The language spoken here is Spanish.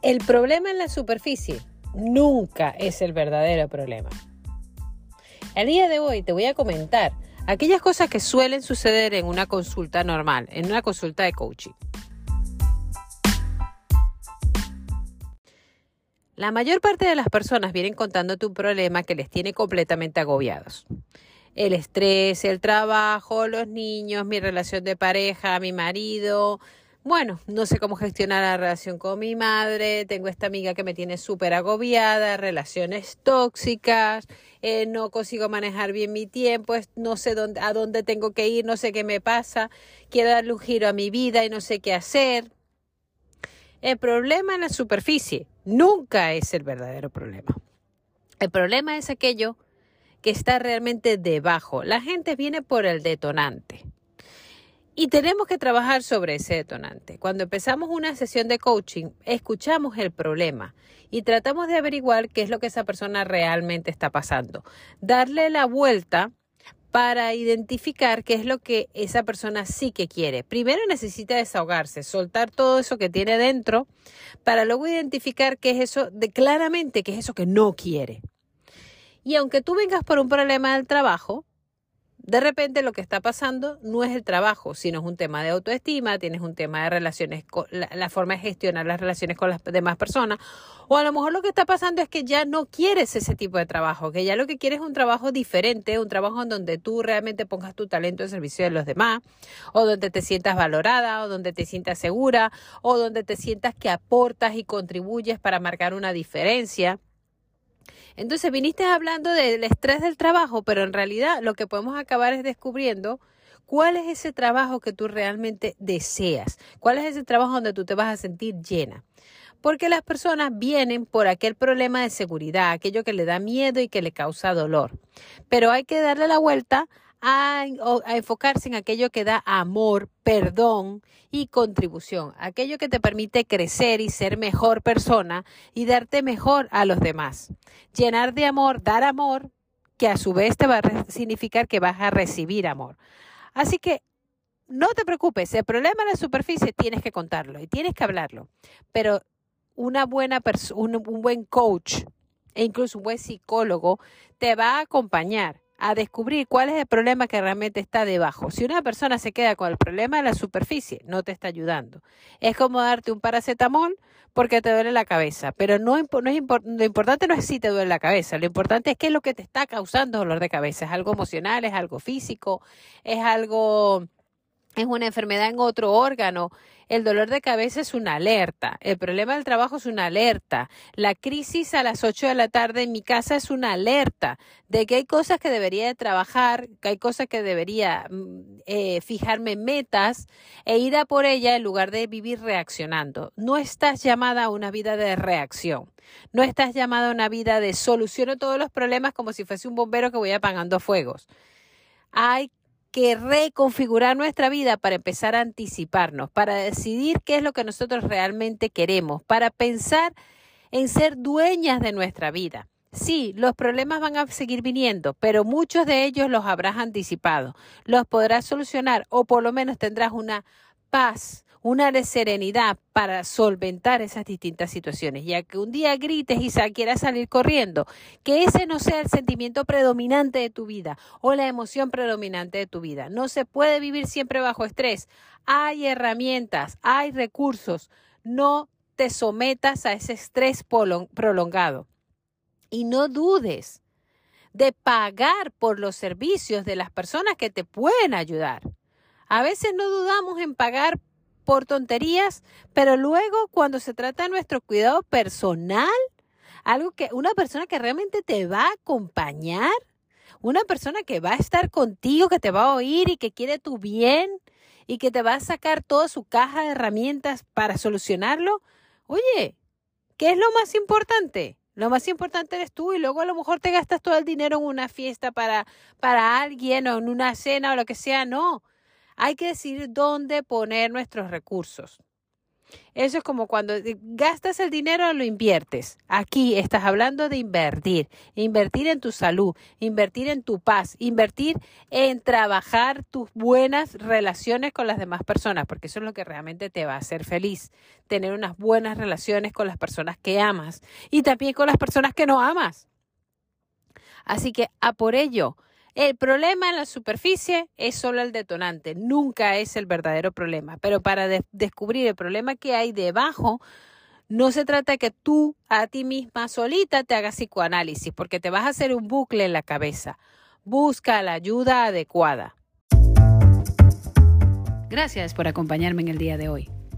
El problema en la superficie nunca es el verdadero problema. El día de hoy te voy a comentar aquellas cosas que suelen suceder en una consulta normal, en una consulta de coaching. La mayor parte de las personas vienen contándote un problema que les tiene completamente agobiados. El estrés, el trabajo, los niños, mi relación de pareja, mi marido, bueno, no sé cómo gestionar la relación con mi madre, tengo esta amiga que me tiene súper agobiada, relaciones tóxicas, eh, no consigo manejar bien mi tiempo, no sé dónde, a dónde tengo que ir, no sé qué me pasa, quiero darle un giro a mi vida y no sé qué hacer. El problema en la superficie nunca es el verdadero problema. El problema es aquello que está realmente debajo. La gente viene por el detonante. Y tenemos que trabajar sobre ese detonante. Cuando empezamos una sesión de coaching, escuchamos el problema y tratamos de averiguar qué es lo que esa persona realmente está pasando. Darle la vuelta para identificar qué es lo que esa persona sí que quiere. Primero necesita desahogarse, soltar todo eso que tiene dentro, para luego identificar qué es eso, de, claramente qué es eso que no quiere. Y aunque tú vengas por un problema del trabajo, de repente lo que está pasando no es el trabajo, sino es un tema de autoestima, tienes un tema de relaciones, con la, forma de gestionar las relaciones con las demás personas, o a lo mejor lo que está pasando es que ya no quieres ese tipo de trabajo, que ya lo que quieres es un trabajo diferente, un trabajo en donde tú realmente pongas tu talento en servicio de los demás, o donde te sientas valorada, o donde te sientas segura, o donde te sientas que aportas y contribuyes para marcar una diferencia. Entonces viniste hablando del estrés del trabajo, pero en realidad lo que podemos acabar es descubriendo cuál es ese trabajo que tú realmente deseas, cuál es ese trabajo donde tú te vas a sentir llena. Porque las personas vienen por aquel problema de seguridad, aquello que le da miedo y que le causa dolor. Pero hay que darle la vuelta a, enfocarse en aquello que da amor, perdón y contribución, aquello que te permite crecer y ser mejor persona y darte mejor a los demás. Llenar de amor, dar amor, que a su vez te va a significar que vas a recibir amor. Así que no te preocupes, el problema en la superficie tienes que contarlo y tienes que hablarlo, pero una buena un buen coach e incluso un buen psicólogo te va a acompañar a descubrir cuál es el problema que realmente está debajo. Si una persona se queda con el problema de la superficie, no te está ayudando. Es como darte un paracetamol porque te duele la cabeza, pero no, es lo importante no es si te duele la cabeza, lo importante es qué es lo que te está causando dolor de cabeza. Es algo emocional, es algo físico, es algo es una enfermedad en otro órgano. El dolor de cabeza es una alerta. El problema del trabajo es una alerta. La crisis a las 8 de la tarde en mi casa es una alerta de que hay cosas que debería de trabajar, que hay cosas que debería mm, eh, fijarme metas e ir a por ella en lugar de vivir reaccionando. No estás llamada a una vida de reacción. No estás llamada a una vida de soluciono todos los problemas como si fuese un bombero que voy apagando fuegos. Hay que reconfigurar nuestra vida para empezar a anticiparnos, para decidir qué es lo que nosotros realmente queremos, para pensar en ser dueñas de nuestra vida. Sí, los problemas van a seguir viniendo, pero muchos de ellos los habrás anticipado, los podrás solucionar o por lo menos tendrás una paz, una serenidad para solventar esas distintas situaciones. Ya que un día grites y quieras salir corriendo, que ese no sea el sentimiento predominante de tu vida o la emoción predominante de tu vida. No se puede vivir siempre bajo estrés. Hay herramientas, hay recursos. No te sometas a ese estrés prolongado. Y no dudes de pagar por los servicios de las personas que te pueden ayudar. A veces no dudamos en pagar por tonterías, pero luego cuando se trata de nuestro cuidado personal, algo que una persona que realmente te va a acompañar, una persona que va a estar contigo, que te va a oír y que quiere tu bien y que te va a sacar toda su caja de herramientas para solucionarlo, oye, ¿qué es lo más importante? Lo más importante eres tú y luego a lo mejor te gastas todo el dinero en una fiesta para, para alguien o en una cena o lo que sea. No, hay que decidir dónde poner nuestros recursos. Eso es como cuando gastas el dinero, lo inviertes. Aquí estás hablando de invertir, invertir en tu salud, invertir en tu paz, invertir en trabajar tus buenas relaciones con las demás personas, porque eso es lo que realmente te va a hacer feliz, tener unas buenas relaciones con las personas que amas y también con las personas que no amas. Así que a por ello, el problema en la superficie es solo el detonante, nunca es el verdadero problema. Pero para descubrir el problema que hay debajo, no se trata de que tú a ti misma solita te hagas psicoanálisis, porque te vas a hacer un bucle en la cabeza. Busca la ayuda adecuada. Gracias por acompañarme en el día de hoy.